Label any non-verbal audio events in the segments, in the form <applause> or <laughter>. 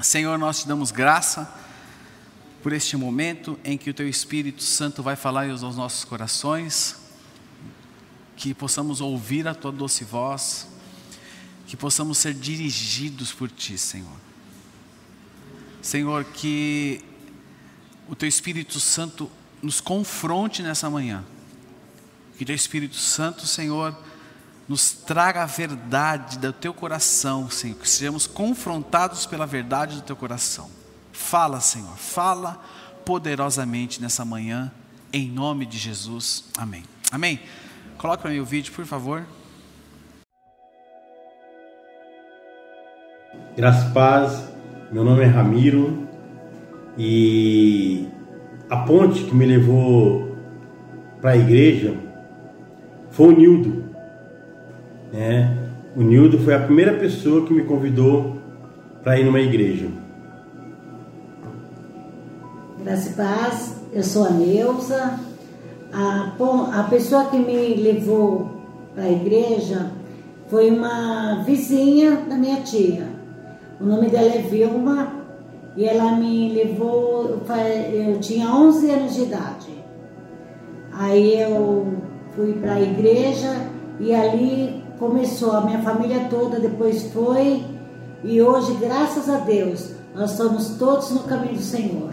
Senhor, nós te damos graça por este momento em que o Teu Espírito Santo vai falar aos nossos corações, que possamos ouvir a Tua doce voz, que possamos ser dirigidos por Ti, Senhor. Senhor, que o Teu Espírito Santo nos confronte nessa manhã, que o Teu Espírito Santo, Senhor, nos traga a verdade do teu coração, Senhor, que sejamos confrontados pela verdade do teu coração. Fala, Senhor, fala poderosamente nessa manhã, em nome de Jesus. Amém. Amém. Coloque para mim o vídeo, por favor. Graças e paz, meu nome é Ramiro e a ponte que me levou para a igreja foi o Nildo. Né? O Nildo foi a primeira pessoa que me convidou para ir numa igreja. Graças e paz, eu sou a Neuza. A, a pessoa que me levou para a igreja foi uma vizinha da minha tia. O nome dela é Vilma e ela me levou, eu tinha 11 anos de idade. Aí eu fui para a igreja e ali começou a minha família toda, depois foi, e hoje, graças a Deus, nós estamos todos no caminho do Senhor.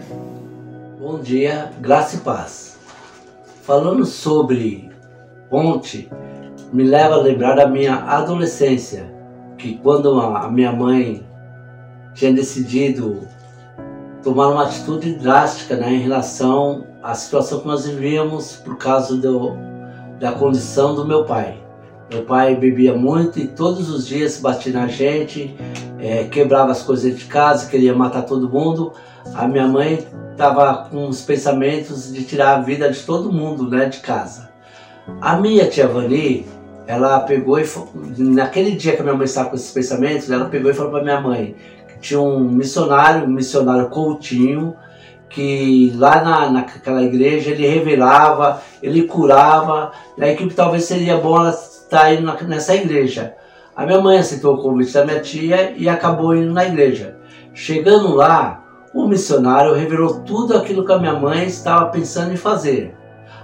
Bom dia, graça e paz. Falando sobre ponte, me leva a lembrar da minha adolescência, que quando a minha mãe tinha decidido tomar uma atitude drástica né, em relação à situação que nós vivíamos por causa do, da condição do meu pai. Meu pai bebia muito e todos os dias batia na gente, é, quebrava as coisas de casa, queria matar todo mundo. A minha mãe estava com os pensamentos de tirar a vida de todo mundo né, de casa. A minha tia Vani, ela pegou e naquele dia que a minha mãe estava com esses pensamentos, ela pegou e falou para minha mãe que tinha um missionário, um missionário Coutinho, que lá na, naquela igreja ele revelava, ele curava, né, que talvez seria bom ela está indo nessa igreja. A minha mãe aceitou o convite da minha tia e acabou indo na igreja. Chegando lá, o missionário revelou tudo aquilo que a minha mãe estava pensando em fazer.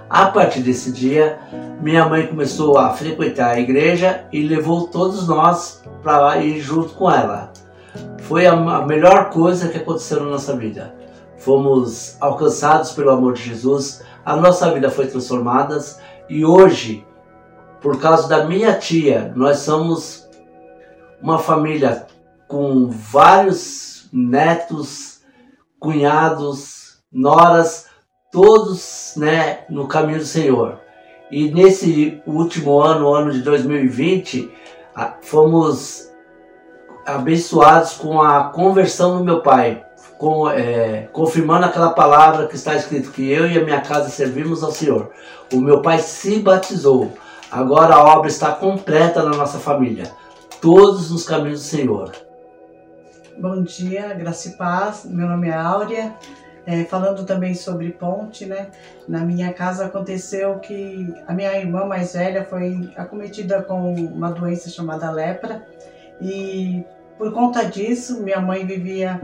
A partir desse dia, minha mãe começou a frequentar a igreja e levou todos nós para ir junto com ela. Foi a melhor coisa que aconteceu na nossa vida. Fomos alcançados pelo amor de Jesus, a nossa vida foi transformada e hoje por causa da minha tia, nós somos uma família com vários netos, cunhados, noras, todos né, no caminho do Senhor. E nesse último ano, ano de 2020, fomos abençoados com a conversão do meu pai, com, é, confirmando aquela palavra que está escrito que eu e a minha casa servimos ao Senhor. O meu pai se batizou. Agora a obra está completa na nossa família. Todos nos caminhos do Senhor. Bom dia, graça e paz. Meu nome é Áurea. É, falando também sobre ponte, né? Na minha casa aconteceu que a minha irmã mais velha foi acometida com uma doença chamada lepra e por conta disso, minha mãe vivia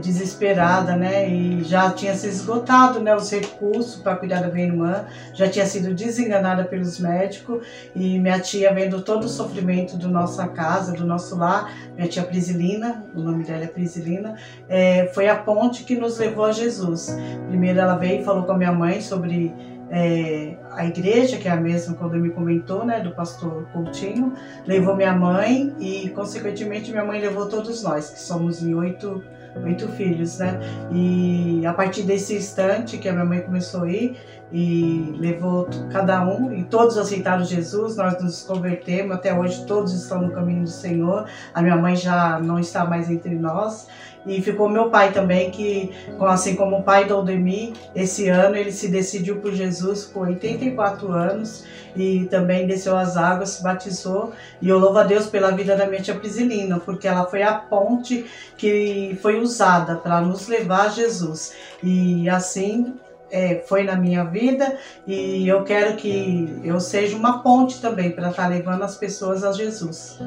desesperada, né? E já tinha se esgotado, né, os recursos para cuidar da minha irmã, já tinha sido desenganada pelos médicos e minha tia vendo todo o sofrimento do nossa casa, do nosso lar, minha tia Prisilina, o nome dela é Prisilina, é, foi a ponte que nos levou a Jesus. Primeiro ela veio e falou com a minha mãe sobre é, a igreja, que é a mesma quando me comentou, né, do pastor Coutinho, levou minha mãe e, consequentemente, minha mãe levou todos nós, que somos em oito, oito filhos, né? E a partir desse instante que a minha mãe começou a ir e levou cada um, e todos aceitaram Jesus, nós nos convertemos, até hoje todos estão no caminho do Senhor, a minha mãe já não está mais entre nós, e ficou meu pai também, que assim como o pai do Aldemir, esse ano ele se decidiu por Jesus com 84 anos e também desceu as águas, se batizou. E eu louvo a Deus pela vida da minha tia Prisilina, porque ela foi a ponte que foi usada para nos levar a Jesus. E assim é, foi na minha vida e eu quero que eu seja uma ponte também para estar tá levando as pessoas a Jesus.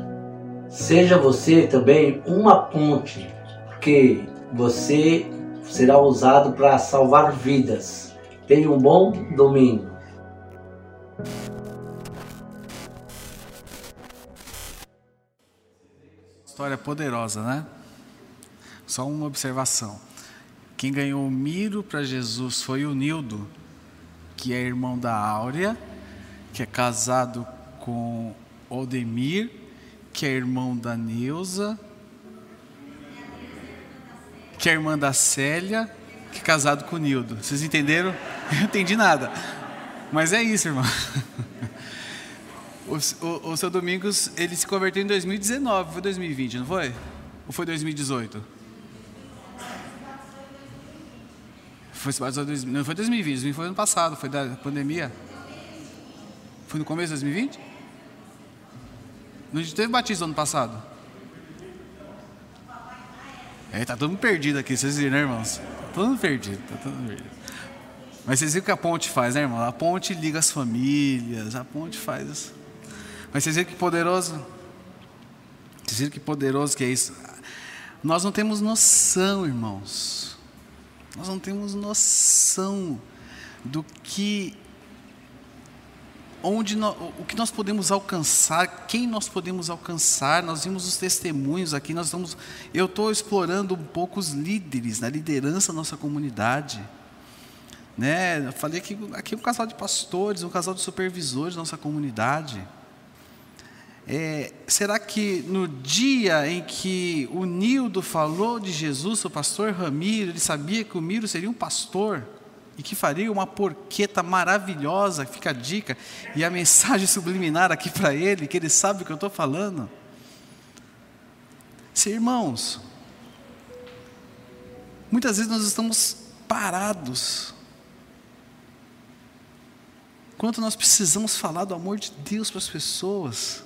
Seja você também uma ponte porque você será usado para salvar vidas. Tenha um bom domingo. História poderosa, né? Só uma observação. Quem ganhou o miro para Jesus foi o Nildo, que é irmão da Áurea, que é casado com Odemir, que é irmão da Neuza, que é irmã da Célia, que é casado com o Nildo. Vocês entenderam? <laughs> Eu não entendi nada. Mas é isso, irmão. O, o, o seu Domingos, ele se converteu em 2019, foi 2020, não foi? Ou foi 2018? Foi, não foi 2020, foi ano passado, foi da pandemia. Foi no começo de 2020? Não teve batismo ano passado? É, tá todo mundo perdido aqui, vocês viram, né, irmãos? Tá todo mundo perdido, tá todo mundo perdido. Mas vocês viram o que a ponte faz, né, irmão? A ponte liga as famílias, a ponte faz. Mas vocês viram que poderoso? Vocês viram que poderoso que é isso? Nós não temos noção, irmãos. Nós não temos noção do que onde o que nós podemos alcançar, quem nós podemos alcançar. Nós vimos os testemunhos aqui, nós estamos, eu estou explorando um pouco os líderes, na liderança da nossa comunidade. Né? Eu falei que aqui um casal de pastores, um casal de supervisores da nossa comunidade. É, será que no dia em que o Nildo falou de Jesus, o pastor Ramiro, ele sabia que o Miro seria um pastor? e que faria uma porqueta maravilhosa, fica a dica, e a mensagem subliminar aqui para ele, que ele sabe o que eu estou falando. Se irmãos, muitas vezes nós estamos parados, quanto nós precisamos falar do amor de Deus para as pessoas.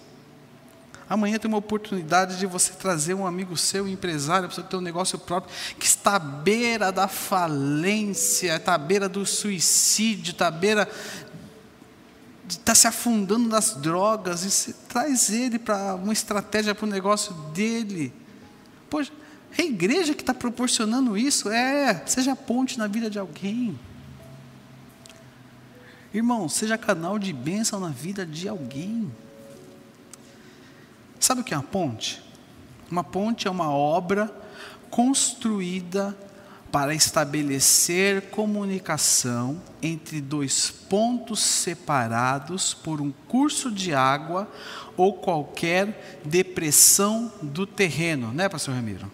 Amanhã tem uma oportunidade de você trazer um amigo seu, empresário, para você ter um negócio próprio, que está à beira da falência, está à beira do suicídio, está à beira de estar tá se afundando nas drogas, e você traz ele para uma estratégia para o negócio dele. Poxa, é a igreja que está proporcionando isso? É, seja ponte na vida de alguém. Irmão, seja canal de bênção na vida de alguém. Sabe o que é uma ponte? Uma ponte é uma obra construída para estabelecer comunicação entre dois pontos separados por um curso de água ou qualquer depressão do terreno, né, pastor Ramiro?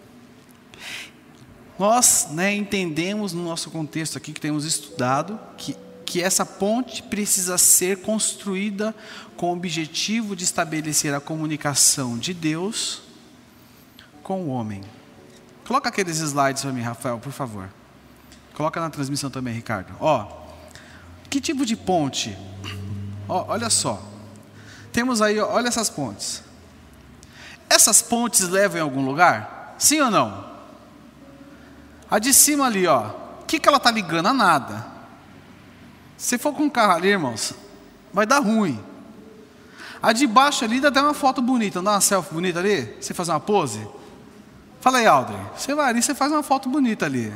Nós né, entendemos no nosso contexto aqui que temos estudado que que essa ponte precisa ser construída com o objetivo de estabelecer a comunicação de Deus com o homem. Coloca aqueles slides para mim, Rafael, por favor. Coloca na transmissão também, Ricardo. Ó, que tipo de ponte? Ó, olha só. Temos aí, ó, olha essas pontes. Essas pontes levam em algum lugar? Sim ou não? A de cima ali, ó. O que, que ela está ligando? A nada. Se for com carro ali, irmãos, vai dar ruim. A de baixo ali dá até uma foto bonita, dá uma selfie bonita ali, você faz uma pose. Fala aí, Aldrin. Você vai ali, você faz uma foto bonita ali.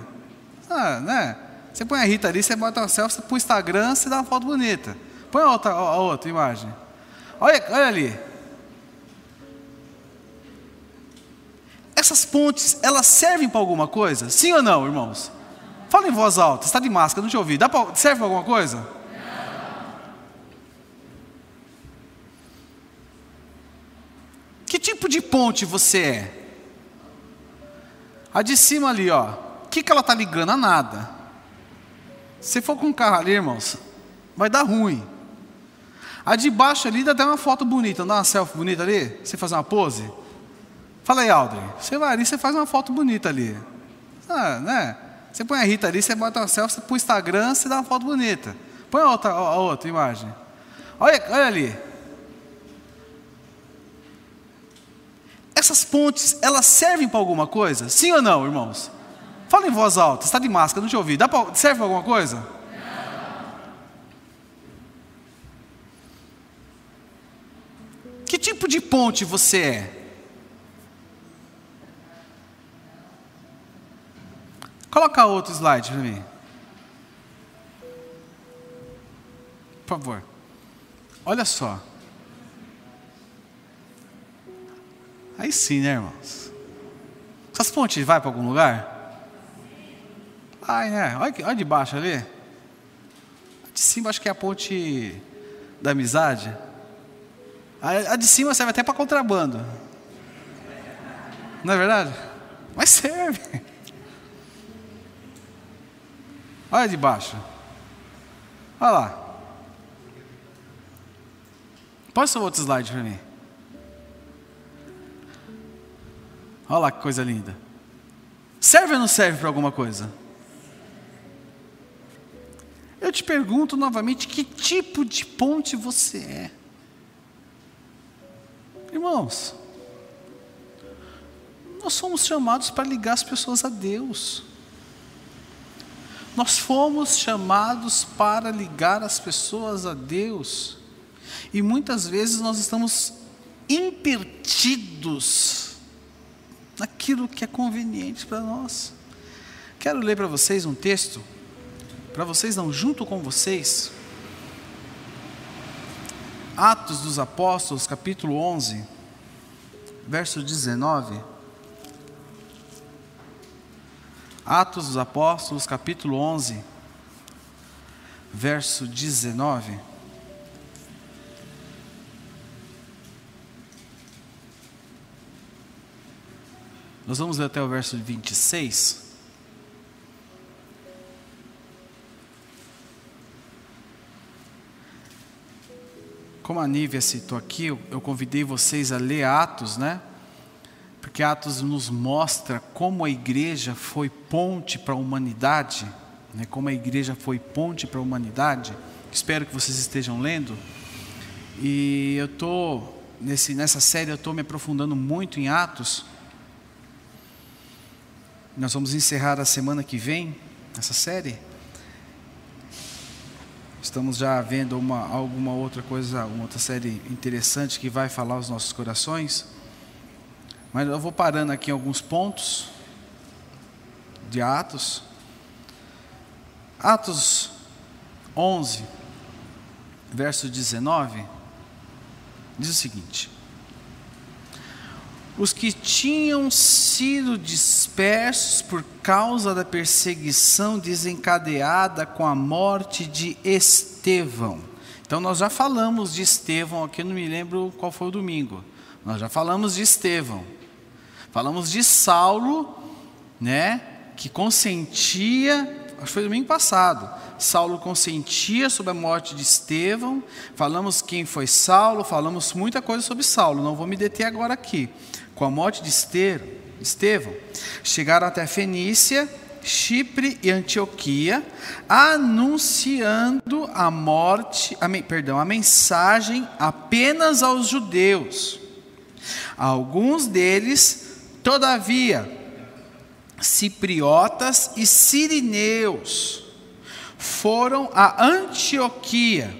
Ah, né? Você põe a Rita ali, você bota uma selfie para o Instagram, você dá uma foto bonita. Põe a outra, a outra imagem. Olha, olha ali. Essas pontes, elas servem para alguma coisa? Sim ou não, irmãos? Fala em voz alta, está de máscara, não te ouvi. Dá pra, serve para alguma coisa? Que tipo de ponte você é? A de cima ali, ó. O que, que ela está ligando? A nada. Se for com um carro ali, irmãos, vai dar ruim. A de baixo ali dá até uma foto bonita, dá uma selfie bonita ali. Você faz uma pose. Fala aí, Aldrin. Você vai ali, você faz uma foto bonita ali. Ah, né? Você põe a Rita ali, você bota uma selfie para o Instagram, você dá uma foto bonita. Põe a outra, a outra imagem. Olha, olha ali. Essas pontes, elas servem para alguma coisa? Sim ou não, irmãos? Fala em voz alta, está de máscara, não te ouvi. Dá pra, serve para alguma coisa? Que tipo de ponte você é? Coloca outro slide para mim. Por favor. Olha só. Aí sim, né, irmãos? Essas pontes vai para algum lugar? Vai, né? Olha, olha de baixo ali. De cima acho que é a ponte da amizade. A, de cima serve até para contrabando. Não é verdade? Mas serve. Olha de baixo. Olha lá. Posta outro slide para mim. Olha lá que coisa linda. Serve ou não serve para alguma coisa? Eu te pergunto novamente: que tipo de ponte você é? Irmãos, nós somos chamados para ligar as pessoas a Deus. Nós fomos chamados para ligar as pessoas a Deus. E muitas vezes nós estamos impertidos naquilo que é conveniente para nós. Quero ler para vocês um texto, para vocês não, junto com vocês. Atos dos Apóstolos, capítulo 11, verso 19. Atos dos Apóstolos, capítulo 11, verso 19. Nós vamos ler até o verso 26. Como a Nívia citou aqui, eu convidei vocês a ler Atos, né? Porque Atos nos mostra como a igreja foi ponte para a humanidade, né? como a igreja foi ponte para a humanidade. Espero que vocês estejam lendo. E eu estou, nessa série, eu estou me aprofundando muito em Atos. Nós vamos encerrar a semana que vem essa série. Estamos já vendo uma, alguma outra coisa, uma outra série interessante que vai falar aos nossos corações. Mas eu vou parando aqui em alguns pontos de Atos. Atos 11, verso 19, diz o seguinte: Os que tinham sido dispersos por causa da perseguição desencadeada com a morte de Estevão. Então, nós já falamos de Estevão aqui, não me lembro qual foi o domingo. Nós já falamos de Estevão. Falamos de Saulo, né, que consentia, acho que foi domingo passado. Saulo consentia sobre a morte de Estevão. Falamos quem foi Saulo, falamos muita coisa sobre Saulo, não vou me deter agora aqui. Com a morte de Estevão, chegaram até Fenícia, Chipre e Antioquia, anunciando a morte, a, perdão, a mensagem apenas aos judeus. Alguns deles Todavia, cipriotas e sirineus foram a Antioquia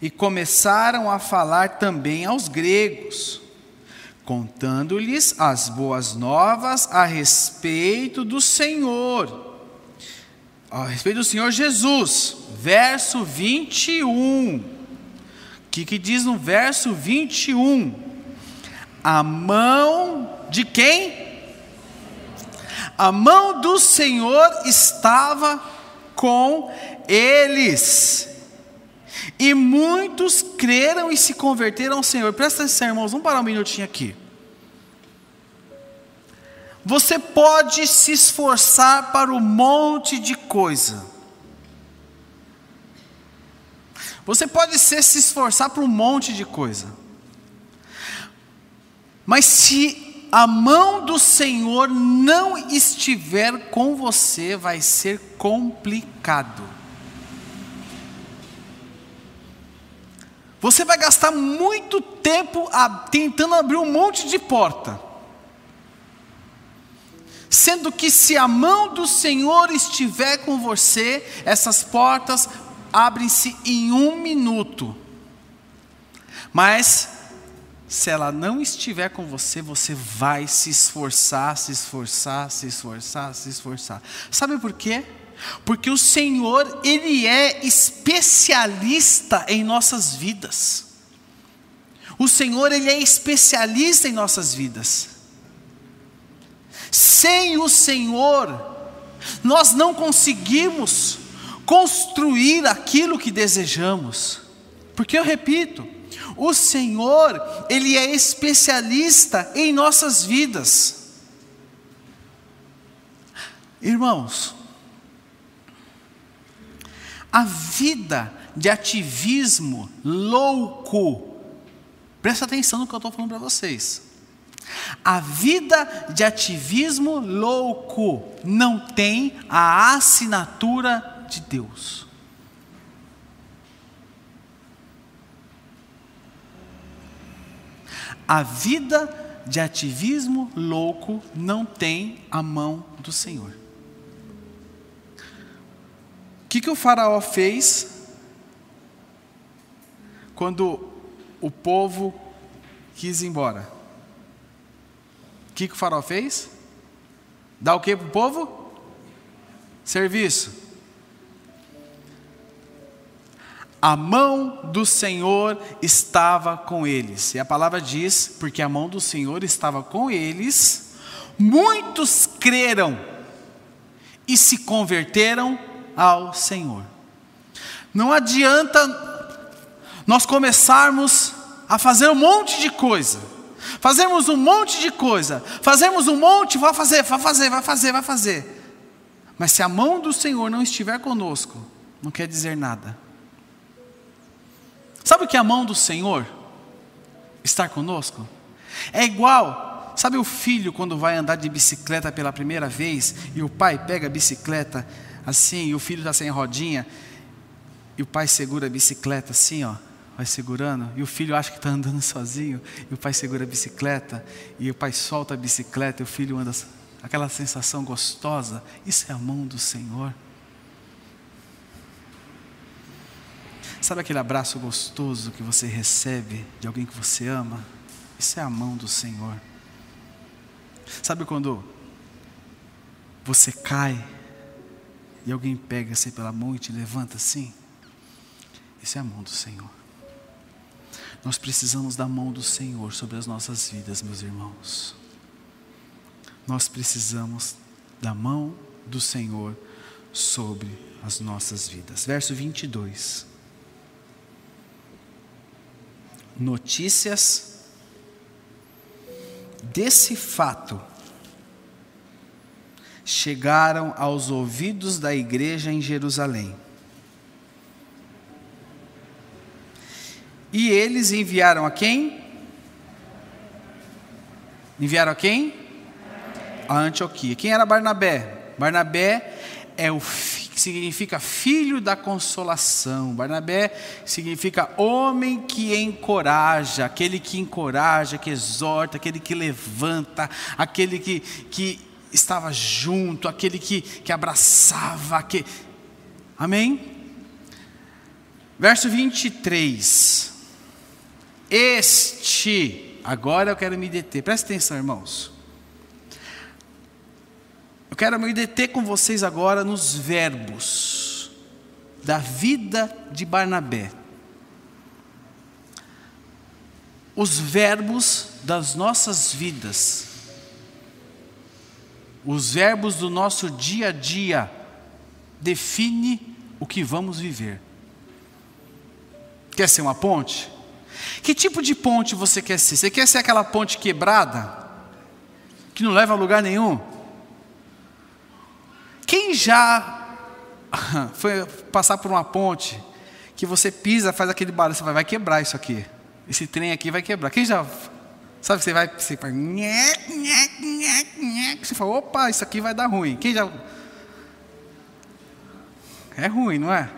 e começaram a falar também aos gregos, contando-lhes as boas novas a respeito do Senhor, a respeito do Senhor Jesus. Verso 21. O que, que diz no verso 21? A mão de quem? A mão do Senhor estava com eles. E muitos creram e se converteram ao Senhor. Presta atenção, irmãos, vamos parar um minutinho aqui. Você pode se esforçar para um monte de coisa. Você pode ser, se esforçar para um monte de coisa. Mas se a mão do Senhor não estiver com você, vai ser complicado. Você vai gastar muito tempo tentando abrir um monte de porta. Sendo que se a mão do Senhor estiver com você, essas portas abrem-se em um minuto. Mas se ela não estiver com você, você vai se esforçar, se esforçar, se esforçar, se esforçar. Sabe por quê? Porque o Senhor, Ele é especialista em nossas vidas. O Senhor, Ele é especialista em nossas vidas. Sem o Senhor, nós não conseguimos construir aquilo que desejamos. Porque eu repito, o Senhor, Ele é especialista em nossas vidas. Irmãos, a vida de ativismo louco, presta atenção no que eu estou falando para vocês. A vida de ativismo louco não tem a assinatura de Deus. A vida de ativismo louco não tem a mão do Senhor. O que, que o Faraó fez quando o povo quis ir embora? O que, que o Faraó fez? Dá o que para o povo? Serviço. A mão do Senhor estava com eles. E a palavra diz: porque a mão do Senhor estava com eles, muitos creram e se converteram ao Senhor. Não adianta nós começarmos a fazer um monte de coisa. Fazemos um monte de coisa, fazemos um monte, vai fazer, vai fazer, vai fazer, vai fazer. Mas se a mão do Senhor não estiver conosco, não quer dizer nada. Sabe o que é a mão do Senhor? Estar conosco? É igual, sabe o filho quando vai andar de bicicleta pela primeira vez e o pai pega a bicicleta assim e o filho está sem rodinha e o pai segura a bicicleta assim, ó, vai segurando e o filho acha que está andando <laughs> sozinho e o pai segura a bicicleta e o pai solta a bicicleta e o filho anda, aquela sensação gostosa. Isso é a mão do Senhor. Sabe aquele abraço gostoso que você recebe de alguém que você ama? Isso é a mão do Senhor. Sabe quando você cai e alguém pega você pela mão e te levanta assim? Isso é a mão do Senhor. Nós precisamos da mão do Senhor sobre as nossas vidas, meus irmãos. Nós precisamos da mão do Senhor sobre as nossas vidas. Verso 22. Notícias desse fato chegaram aos ouvidos da igreja em Jerusalém. E eles enviaram a quem? Enviaram a quem? A Antioquia. Quem era Barnabé? Barnabé é o filho que significa filho da consolação. Barnabé significa homem que encoraja, aquele que encoraja, que exorta, aquele que levanta, aquele que, que estava junto, aquele que, que abraçava. Que... Amém? Verso 23. Este, agora eu quero me deter, presta atenção, irmãos. Eu quero me deter com vocês agora nos verbos da vida de Barnabé. Os verbos das nossas vidas, os verbos do nosso dia a dia, define o que vamos viver. Quer ser uma ponte? Que tipo de ponte você quer ser? Você quer ser aquela ponte quebrada, que não leva a lugar nenhum? Quem já <laughs> foi passar por uma ponte que você pisa, faz aquele barulho, você vai, vai quebrar isso aqui. Esse trem aqui vai quebrar. Quem já sabe, você vai, você vai, você fala, opa, isso aqui vai dar ruim. Quem já é ruim, não é?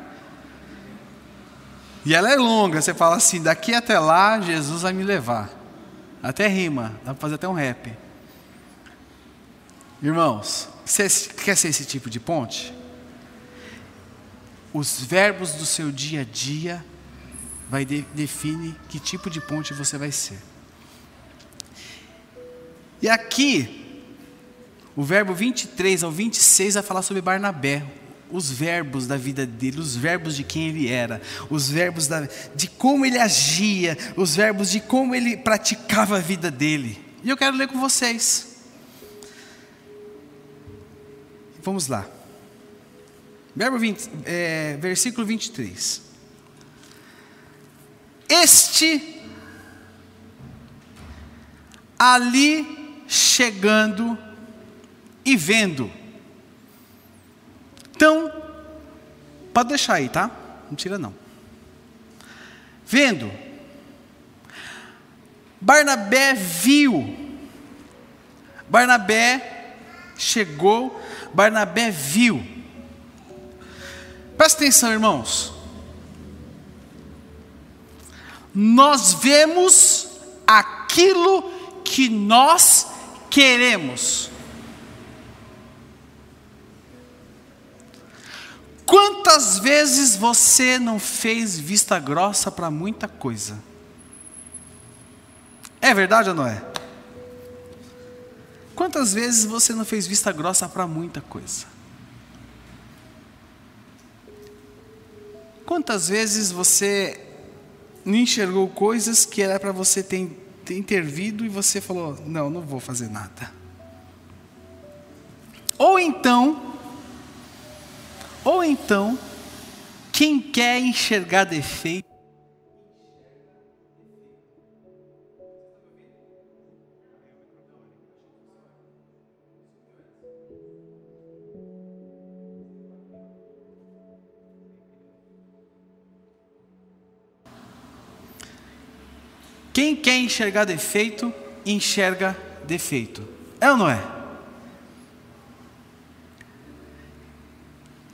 E ela é longa, você fala assim, daqui até lá Jesus vai me levar. Até rima, dá para fazer até um rap. Irmãos, você quer ser esse tipo de ponte? Os verbos do seu dia a dia vai de, define que tipo de ponte você vai ser. E aqui, o verbo 23 ao 26 vai falar sobre Barnabé, os verbos da vida dele, os verbos de quem ele era, os verbos da, de como ele agia, os verbos de como ele praticava a vida dele. E eu quero ler com vocês. Vamos lá. Verbo 20, é, versículo 23. Este ali chegando e vendo. Então, pode deixar aí, tá? Não tira não. Vendo. Barnabé viu. Barnabé chegou, Barnabé viu. Presta atenção, irmãos. Nós vemos aquilo que nós queremos. Quantas vezes você não fez vista grossa para muita coisa? É verdade ou não é? Quantas vezes você não fez vista grossa para muita coisa? Quantas vezes você não enxergou coisas que era para você ter, ter intervido e você falou: não, não vou fazer nada? Ou então, ou então, quem quer enxergar defeito, Quem quer enxergar defeito, enxerga defeito. É ou não é?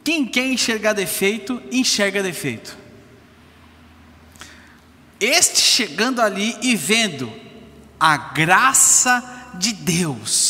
Quem quer enxergar defeito, enxerga defeito. Este chegando ali e vendo a graça de Deus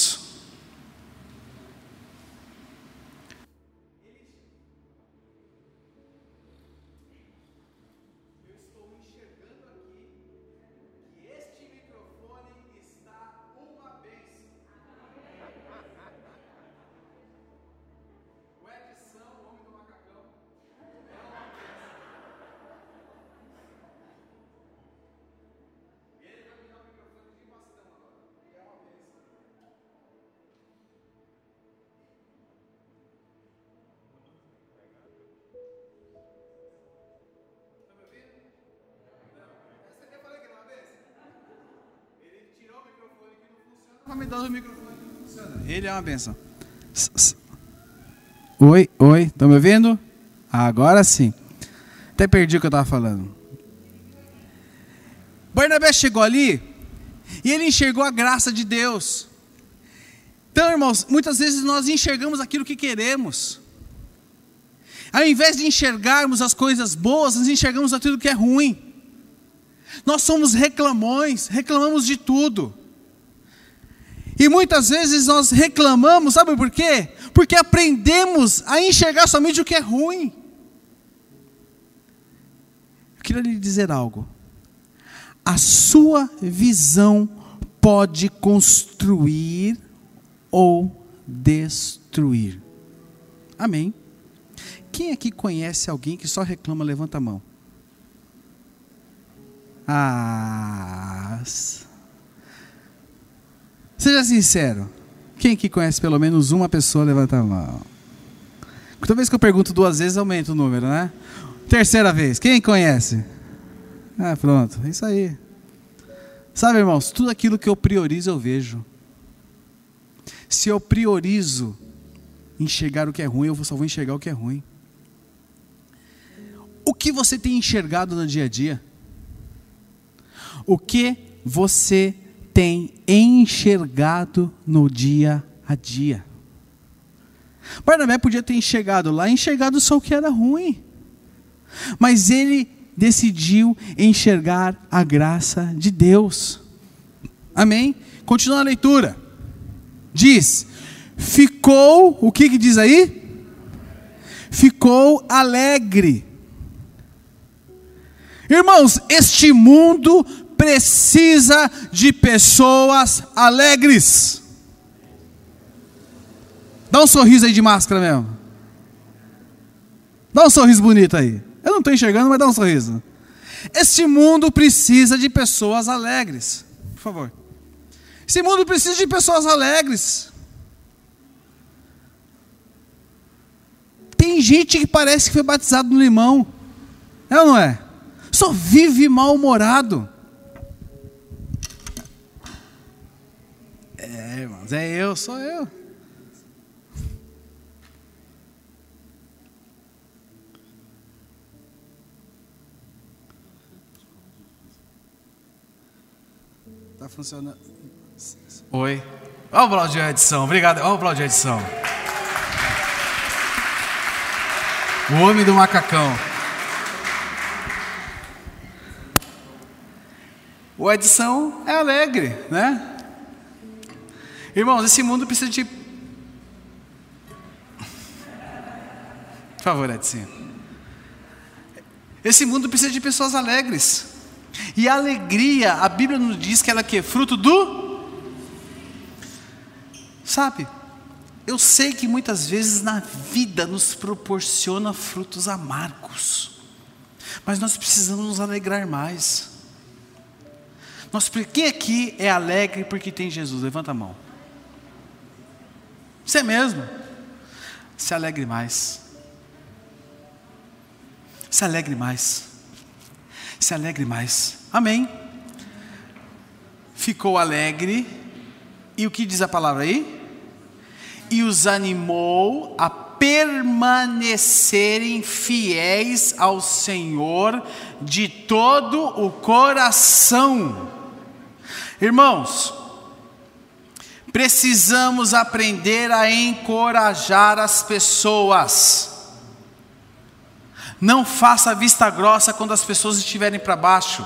Ele é uma benção. Oi, oi, estão me ouvindo? Agora sim. Até perdi o que eu estava falando. Barnabé chegou ali e ele enxergou a graça de Deus. Então, irmãos, muitas vezes nós enxergamos aquilo que queremos. Ao invés de enxergarmos as coisas boas, nós enxergamos aquilo que é ruim. Nós somos reclamões, reclamamos de tudo. E muitas vezes nós reclamamos, sabe por quê? Porque aprendemos a enxergar somente o que é ruim. Eu queria lhe dizer algo. A sua visão pode construir ou destruir. Amém. Quem aqui conhece alguém que só reclama, levanta a mão. Ah. Seja sincero. Quem que conhece pelo menos uma pessoa, levanta a mão. Toda vez que eu pergunto duas vezes, aumenta o número, né? Terceira vez. Quem conhece? Ah, pronto. É isso aí. Sabe, irmãos, tudo aquilo que eu priorizo, eu vejo. Se eu priorizo enxergar o que é ruim, eu só vou enxergar o que é ruim. O que você tem enxergado no dia a dia? O que você tem enxergado no dia a dia. Barnabé podia ter enxergado lá, enxergado só o que era ruim. Mas ele decidiu enxergar a graça de Deus. Amém? Continua a leitura. Diz: ficou, o que, que diz aí? Ficou alegre. Irmãos, este mundo precisa de pessoas alegres. Dá um sorriso aí de máscara mesmo. Dá um sorriso bonito aí. Eu não estou enxergando, mas dá um sorriso. Este mundo precisa de pessoas alegres. Por favor. Esse mundo precisa de pessoas alegres. Tem gente que parece que foi batizado no limão. É ou não é? Só vive mal-humorado. É, irmãos, é eu, sou eu. Tá funcionando. Oi. Olha o aplaudir a edição. Obrigado. Olha o aplaudir a edição. O homem do macacão. O Edição é alegre, né? Irmãos, esse mundo precisa de. Por favor, Edson. Esse mundo precisa de pessoas alegres. E a alegria, a Bíblia nos diz que ela é fruto do. Sabe, eu sei que muitas vezes na vida nos proporciona frutos amargos, mas nós precisamos nos alegrar mais. Nós, quem aqui é alegre porque tem Jesus? Levanta a mão. Você mesmo. Se alegre mais. Se alegre mais. Se alegre mais. Amém. Ficou alegre. E o que diz a palavra aí? E os animou a permanecerem fiéis ao Senhor de todo o coração. Irmãos, precisamos aprender a encorajar as pessoas. Não faça vista grossa quando as pessoas estiverem para baixo.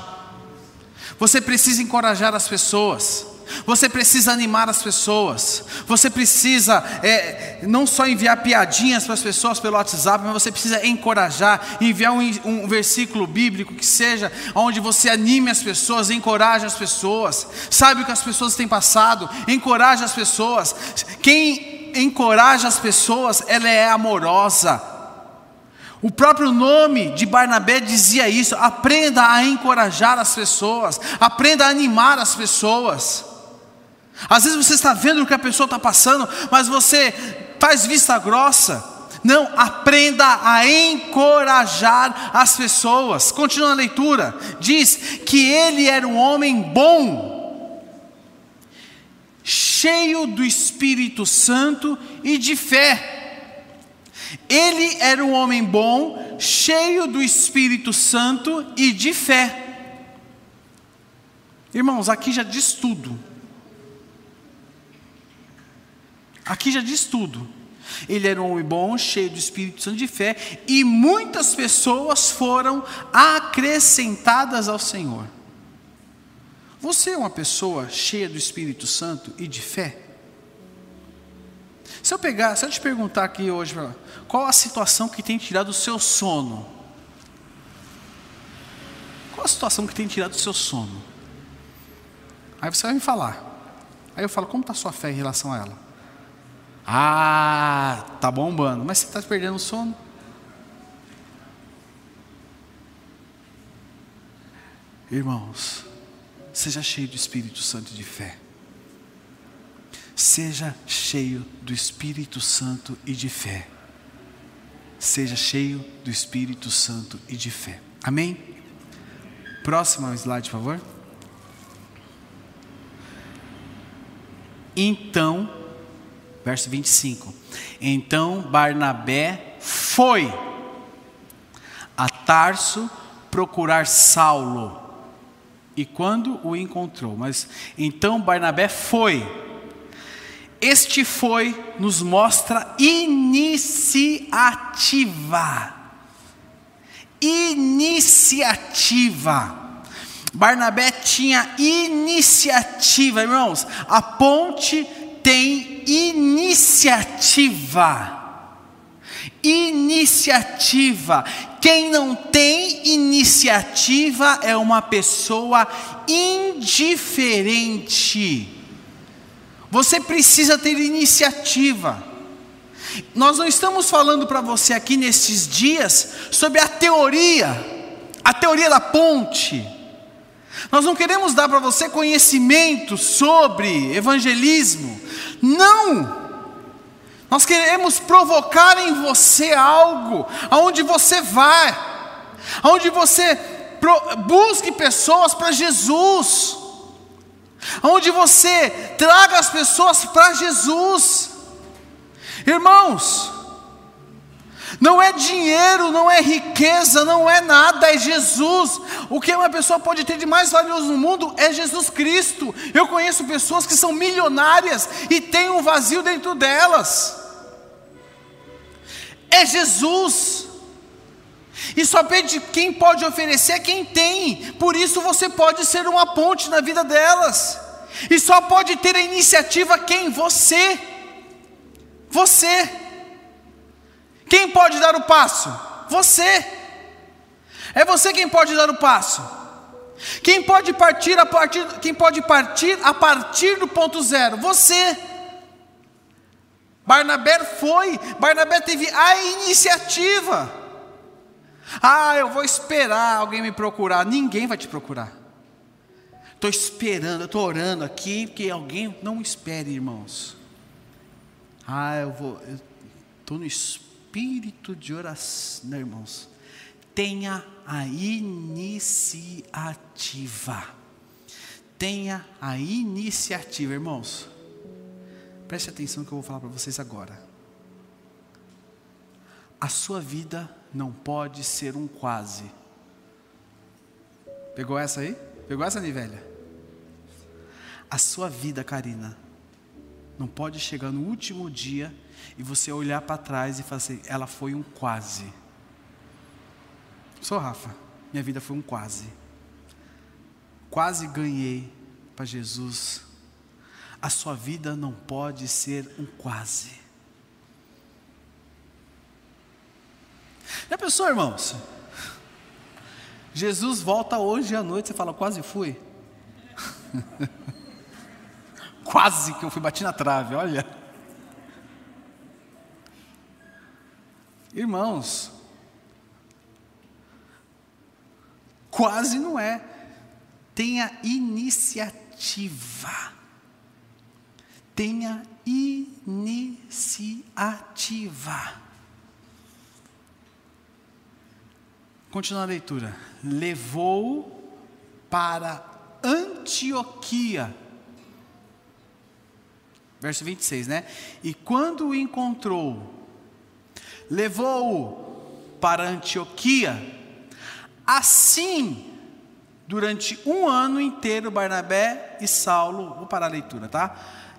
Você precisa encorajar as pessoas. Você precisa animar as pessoas. Você precisa é, não só enviar piadinhas para as pessoas pelo WhatsApp, mas você precisa encorajar, enviar um, um versículo bíblico que seja onde você anime as pessoas, encoraje as pessoas. Sabe o que as pessoas têm passado? Encoraje as pessoas. Quem encoraja as pessoas, ela é amorosa. O próprio nome de Barnabé dizia isso: aprenda a encorajar as pessoas, aprenda a animar as pessoas. Às vezes você está vendo o que a pessoa está passando, mas você faz vista grossa. Não, aprenda a encorajar as pessoas. Continua a leitura. Diz que ele era um homem bom, cheio do Espírito Santo e de fé. Ele era um homem bom, cheio do Espírito Santo e de fé. Irmãos, aqui já diz tudo. Aqui já diz tudo. Ele era um homem bom, cheio do Espírito Santo de fé, e muitas pessoas foram acrescentadas ao Senhor. Você é uma pessoa cheia do Espírito Santo e de fé? Se eu pegar, se eu te perguntar aqui hoje, qual a situação que tem tirado o seu sono? Qual a situação que tem tirado o seu sono? Aí você vai me falar. Aí eu falo, como está a sua fé em relação a ela? Ah, tá bombando. Mas você está perdendo o sono? Irmãos, seja cheio do Espírito Santo e de fé. Seja cheio do Espírito Santo e de fé. Seja cheio do Espírito Santo e de fé. Amém? Próximo slide, por favor. Então, verso 25. Então Barnabé foi a Tarso procurar Saulo. E quando o encontrou, mas então Barnabé foi. Este foi nos mostra iniciativa. Iniciativa. Barnabé tinha iniciativa, irmãos. A ponte tem iniciativa. Iniciativa. Quem não tem iniciativa é uma pessoa indiferente. Você precisa ter iniciativa. Nós não estamos falando para você aqui nesses dias sobre a teoria, a teoria da ponte. Nós não queremos dar para você conhecimento sobre evangelismo. Não! Nós queremos provocar em você algo, aonde você vai, aonde você busque pessoas para Jesus, aonde você traga as pessoas para Jesus. Irmãos, não é dinheiro, não é riqueza, não é nada, é Jesus. O que uma pessoa pode ter de mais valioso no mundo é Jesus Cristo. Eu conheço pessoas que são milionárias e têm um vazio dentro delas. É Jesus. E só pede quem pode oferecer é quem tem. Por isso você pode ser uma ponte na vida delas. E só pode ter a iniciativa quem? Você. Você. Quem pode dar o passo? Você. É você quem pode dar o passo. Quem pode partir a partir, quem pode partir a partir do ponto zero? Você. Barnabé foi, Barnabé teve a iniciativa. Ah, eu vou esperar alguém me procurar. Ninguém vai te procurar. Estou esperando, estou orando aqui, porque alguém não espere, irmãos. Ah, eu vou, estou no espírito de oração, né, irmãos. Tenha a iniciativa. Tenha a iniciativa, irmãos. Preste atenção que eu vou falar para vocês agora. A sua vida não pode ser um quase. Pegou essa aí? Pegou essa, Nivelha? A sua vida, Karina, não pode chegar no último dia e você olhar para trás e falar assim: ela foi um quase. Sou Rafa, minha vida foi um quase. Quase ganhei para Jesus a sua vida não pode ser um quase. Já pensou, irmãos? Jesus volta hoje à noite, você fala, quase fui. <laughs> quase que eu fui, bati na trave, olha. Irmãos, quase não é. Tenha iniciativa tenha iniciativa. Continua a leitura. Levou para Antioquia. Verso 26, né? E quando o encontrou, levou-o para Antioquia. Assim, durante um ano inteiro, Barnabé e Saulo, vou parar a leitura, tá?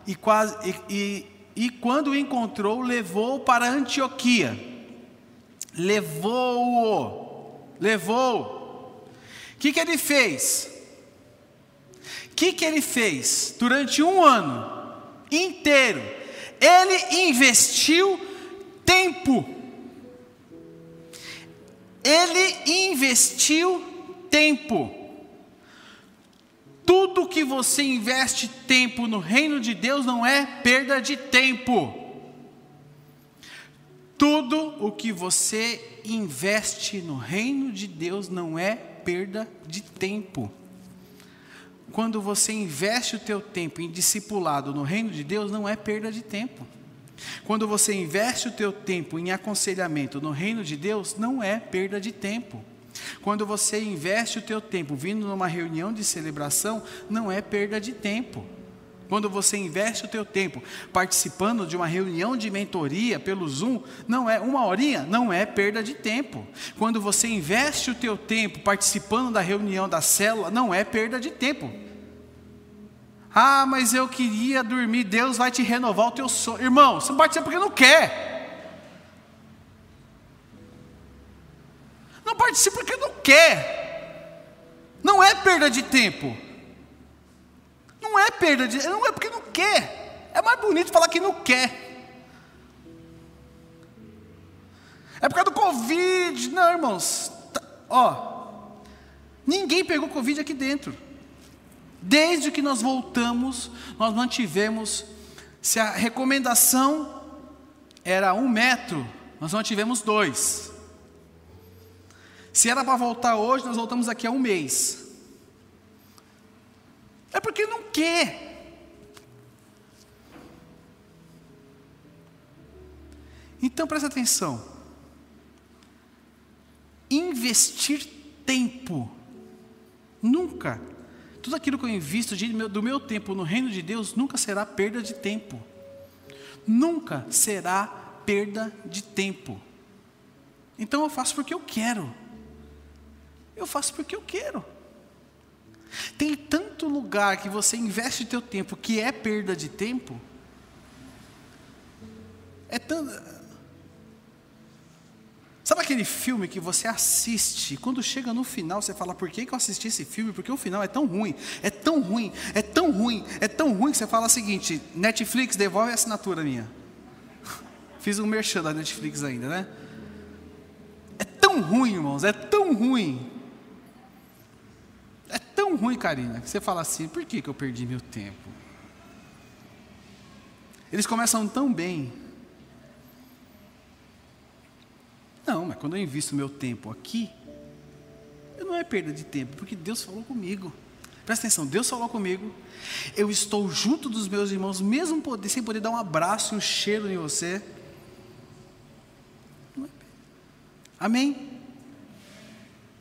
e, quase, e, e, e quando o encontrou, levou-o para Antioquia. Levou-o, levou. O que, que ele fez? O que, que ele fez durante um ano inteiro? Ele investiu tempo. Ele investiu tempo. Tudo que você investe tempo no reino de Deus não é perda de tempo. Tudo o que você investe no reino de Deus não é perda de tempo. Quando você investe o teu tempo em discipulado no reino de Deus, não é perda de tempo. Quando você investe o teu tempo em aconselhamento no reino de Deus, não é perda de tempo. Quando você investe o teu tempo vindo numa reunião de celebração, não é perda de tempo. Quando você investe o teu tempo participando de uma reunião de mentoria pelo Zoom, não é uma horinha, não é perda de tempo. Quando você investe o teu tempo participando da reunião da célula, não é perda de tempo. Ah, mas eu queria dormir, Deus vai te renovar o teu sonho. Irmão, você não participa porque não quer. Não participa porque não quer. Não é perda de tempo. Não é perda de, não é porque não quer. É mais bonito falar que não quer. É por causa do Covid. Não, irmãos. Tá, ó, ninguém pegou Covid aqui dentro. Desde que nós voltamos, nós mantivemos. Se a recomendação era um metro, nós mantivemos dois. Se era para voltar hoje, nós voltamos aqui a um mês. É porque não quer. Então presta atenção. Investir tempo. Nunca. Tudo aquilo que eu invisto do meu tempo no reino de Deus nunca será perda de tempo. Nunca será perda de tempo. Então eu faço porque eu quero. Eu faço porque eu quero. Tem tanto lugar que você investe teu tempo que é perda de tempo. É tanto Sabe aquele filme que você assiste, quando chega no final você fala, por que, que eu assisti esse filme? Porque o final é tão ruim, é tão ruim, é tão ruim, é tão ruim que você fala o seguinte, Netflix, devolve a assinatura minha. <laughs> Fiz um merchan da Netflix ainda, né? É tão ruim, irmãos, é tão ruim. É tão ruim, Karina, que você fala assim, por que, que eu perdi meu tempo? Eles começam tão bem, Não, mas quando eu invisto meu tempo aqui, não é perda de tempo, porque Deus falou comigo. Presta atenção, Deus falou comigo. Eu estou junto dos meus irmãos, mesmo poder, sem poder dar um abraço, um cheiro em você. É Amém?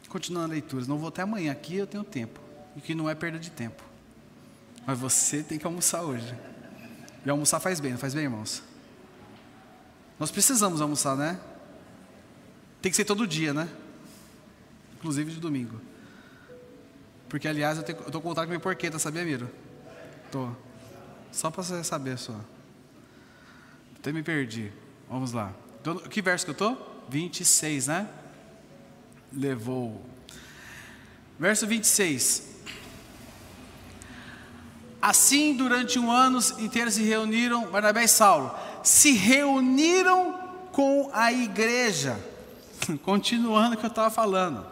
Continuando a leitura, não vou até amanhã aqui, eu tenho tempo. E que não é perda de tempo. Mas você tem que almoçar hoje. E almoçar faz bem, não faz bem, irmãos? Nós precisamos almoçar, né? Tem que ser todo dia, né? Inclusive de domingo. Porque, aliás, eu, estou com vontade de comer porqueta, sabia, Miro? Tô. Só para você saber só. Até me perdi. Vamos lá. Então, que verso que eu estou? 26, né? Levou. Verso 26. Assim, durante um ano inteiro se reuniram, Barnabé e Saulo, se reuniram com a igreja <coughs> Continuando o que eu estava falando.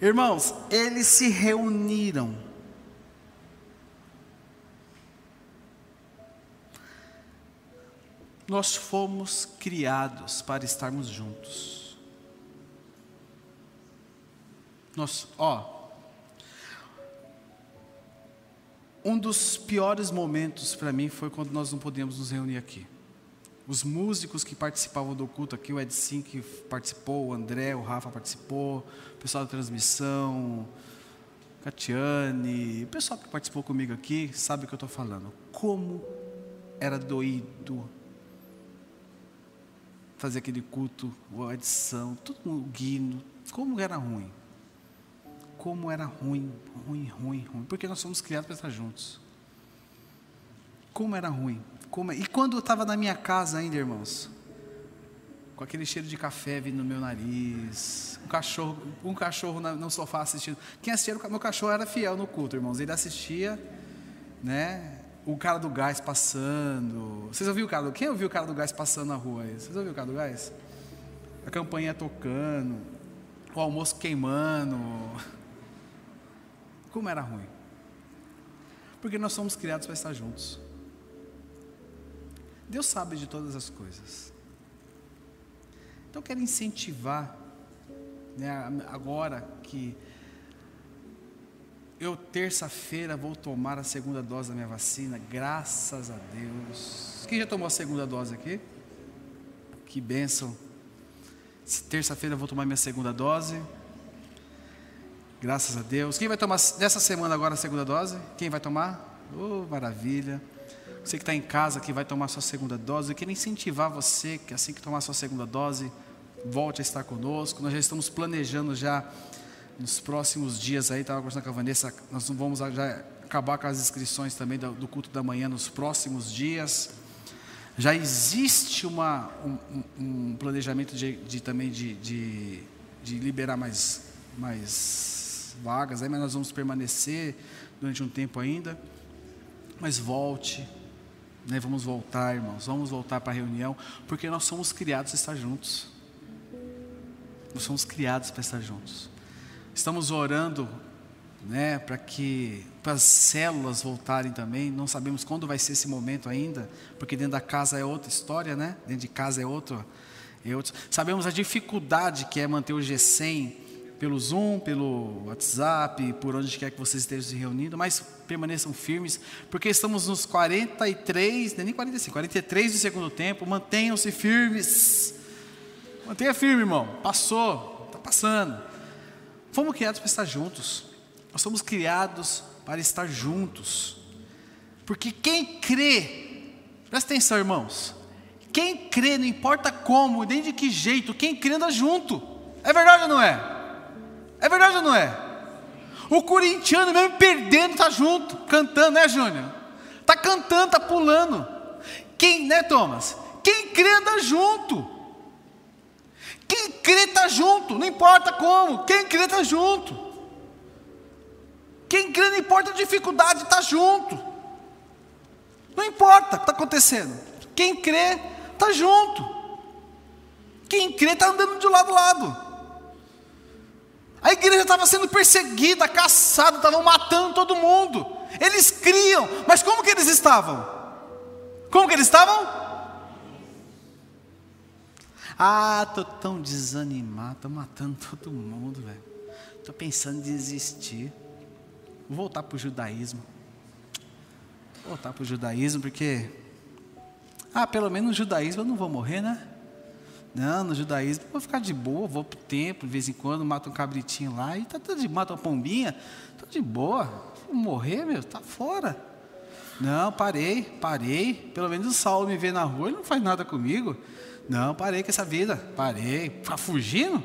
Irmãos, eles se reuniram. Nós fomos criados para estarmos juntos. Nós, ó, um dos piores momentos para mim foi quando nós não podíamos nos reunir aqui os músicos que participavam do culto aqui, o Edson que participou, o André, o Rafa participou, o pessoal da transmissão, Catiane, o pessoal que participou comigo aqui sabe o que eu estou falando. Como era doído fazer aquele culto, a edição, tudo o guino, como era ruim. Como era ruim, ruim, ruim, ruim. Porque nós somos criados para estar juntos. Como era ruim. Como... É? E quando eu estava na minha casa ainda, irmãos, com aquele cheiro de café vindo no meu nariz, um cachorro, um cachorro no sofá assistindo. Quem assistia, meu cachorro era fiel no culto, irmãos. Ele assistia, né? O cara do gás passando. Vocês ouviram o cara do... Quem ouviu o cara do gás passando na rua aí? Vocês ouviram o cara do gás? A campanha tocando, o almoço queimando. Como era ruim. Porque nós somos criados para estar juntos. Deus sabe de todas as coisas. Então eu quero incentivar, né, agora que eu terça-feira vou tomar a segunda dose da minha vacina, graças a Deus. Quem já tomou a segunda dose aqui? Que bênção. Terça-feira vou tomar minha segunda dose. Graças a Deus. Quem vai tomar nessa semana agora a segunda dose? Quem vai tomar? Oh, maravilha. Você que está em casa, que vai tomar sua segunda dose, eu quero incentivar você que assim que tomar sua segunda dose, volte a estar conosco. Nós já estamos planejando já nos próximos dias aí, estava conversando com a Vanessa, nós vamos já acabar com as inscrições também do, culto da manhã nos próximos dias. Já existe uma, um, um planejamento de, de também de, de, de, liberar mais, mais vagas, aí, mas nós vamos permanecer durante um tempo ainda. Mas volte, né? Vamos voltar, irmãos, vamos voltar para a reunião, porque nós somos criados a estar juntos. Nós somos criados para estar juntos. Estamos orando né, para que para as células voltarem também. Não sabemos quando vai ser esse momento ainda, porque dentro da casa é outra história, né? Dentro de casa é outro, é outro. Sabemos a dificuldade que é manter o G100 pelo Zoom, pelo WhatsApp, por onde quer que vocês estejam se reunindo, mas permaneçam firmes, porque estamos nos 43, nem 45, 43 do segundo tempo, mantenham-se firmes. Mantenha firme, irmão. Passou, está passando. Fomos criados para estar juntos. Nós somos criados para estar juntos. Porque quem crê, presta atenção, irmãos. Quem crê, não importa como, nem de que jeito, quem crê anda junto. É verdade ou não é? É verdade ou não é? O corintiano, mesmo perdendo, está junto, cantando, né, Júnior? Está cantando, está pulando. Quem, né, Thomas? Quem crê anda junto. Quem crê está junto, não importa como, quem crê está junto. Quem crê, não importa a dificuldade, está junto. Não importa o que está acontecendo. Quem crê, está junto. Quem crê está andando de lado a lado. A igreja estava sendo perseguida, caçada, estavam matando todo mundo. Eles criam, mas como que eles estavam? Como que eles estavam? Ah, tô tão desanimado, tô matando <laughs> todo mundo, velho. Tô pensando em desistir. Vou voltar pro judaísmo. Vou voltar pro judaísmo porque ah, pelo menos no judaísmo eu não vou morrer, né? Não, no judaísmo vou ficar de boa, vou pro templo, de vez em quando mato um cabritinho lá e tá tudo de mata uma pombinha, tô de boa. Vou morrer, meu, tá fora. Não, parei, parei. Pelo menos o Saulo me vê na rua, ele não faz nada comigo. Não, parei com essa vida. Parei. Está fugindo?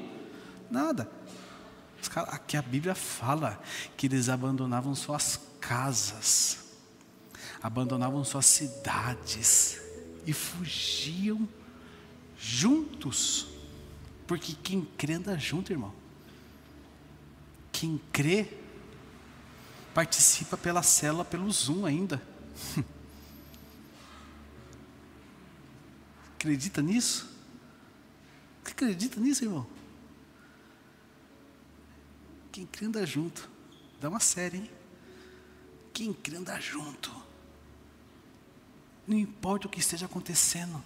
Nada. Aqui a Bíblia fala que eles abandonavam suas casas, abandonavam suas cidades e fugiam juntos. Porque quem crê anda junto, irmão. Quem crê participa pela célula, pelo Zoom ainda. <laughs> Acredita nisso? Acredita nisso, irmão? Quem crê anda junto. Dá uma série, hein? Quem crê anda junto. Não importa o que esteja acontecendo.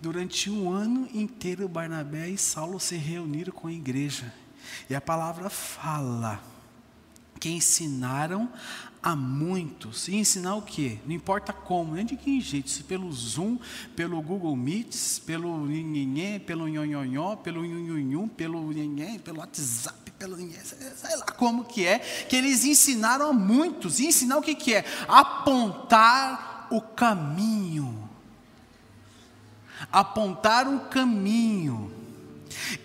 Durante um ano inteiro, Barnabé e Saulo se reuniram com a igreja. E a palavra fala que ensinaram a muitos. E ensinar o quê? Não importa como, nem de que jeito, se pelo Zoom, pelo Google Meets, pelo nhenhenhé, pelo nhonhonhó, pelo nhunhunhum, pelo nhenhé, pelo WhatsApp, pelo nhenhé, sei lá como que é, que eles ensinaram a muitos. E ensinar o que que é? Apontar o caminho. Apontar um caminho.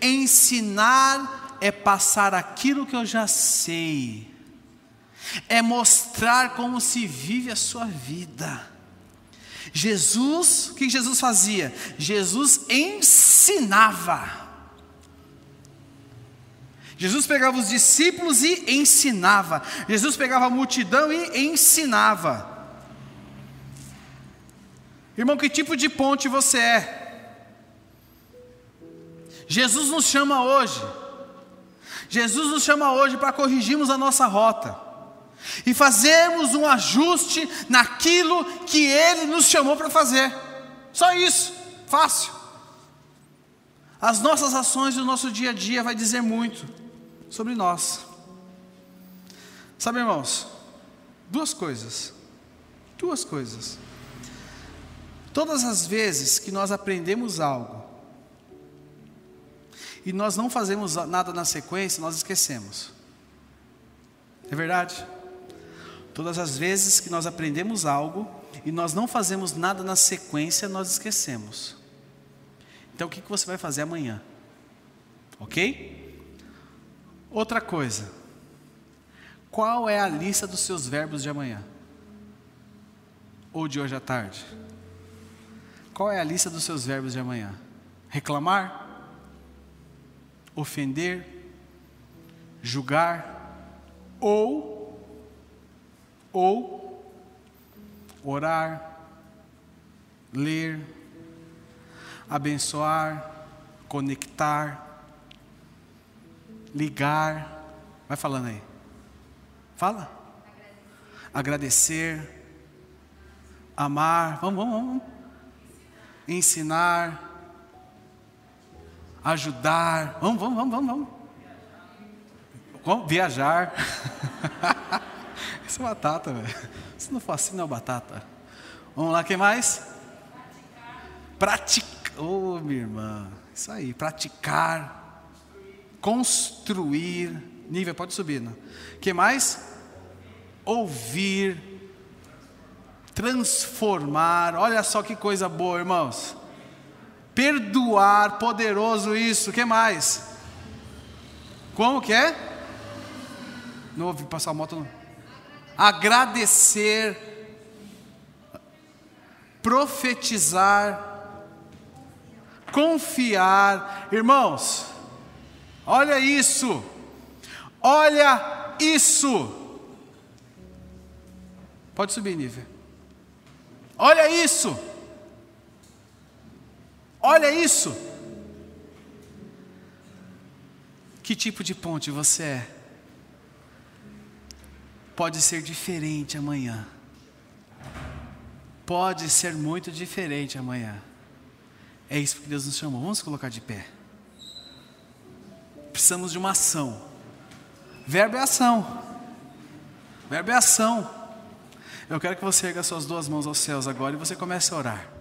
Ensinar é passar aquilo que eu já sei é mostrar como se vive a sua vida. Jesus, o que Jesus fazia? Jesus ensinava. Jesus pegava os discípulos e ensinava. Jesus pegava a multidão e ensinava. Irmão, que tipo de ponte você é? Jesus nos chama hoje. Jesus nos chama hoje para corrigirmos a nossa rota e fazermos um ajuste naquilo que Ele nos chamou para fazer. Só isso, fácil. As nossas ações do nosso dia a dia vai dizer muito sobre nós. Sabe, irmãos, duas coisas. Duas coisas. Todas as vezes que nós aprendemos algo e nós não fazemos nada na sequência, nós esquecemos. É verdade? Todas as vezes que nós aprendemos algo e nós não fazemos nada na sequência, nós esquecemos. Então o que você vai fazer amanhã? Ok? Outra coisa. Qual é a lista dos seus verbos de amanhã? Ou de hoje à tarde? Qual é a lista dos seus verbos de amanhã? Reclamar? Ofender? Julgar? Ou ou orar, ler, abençoar, conectar, ligar. Vai falando aí. Fala. Agradecer, amar. Vamos, vamos, vamos. Ensinar, ajudar. Vamos, vamos, vamos, vamos. vamos. Vamos viajar. <laughs> Isso é batata, velho. Se não for assim, não é batata. Vamos lá, quem mais? Praticar. Ô, oh, minha irmã. Isso aí, praticar. Construir. Nível, pode subir. Não? que mais? Ouvir. Transformar. Olha só que coisa boa, irmãos. Perdoar, poderoso isso. que mais? Como que é? Não ouvi passar a moto. Não. Agradecer. Profetizar. Confiar. Irmãos, olha isso. Olha isso. Pode subir, nível. Olha isso. Olha isso. Que tipo de ponte você é? Pode ser diferente amanhã. Pode ser muito diferente amanhã. É isso que Deus nos chamou. Vamos colocar de pé. Precisamos de uma ação. Verbo é ação. Verbo é ação. Eu quero que você erga suas duas mãos aos céus agora e você comece a orar.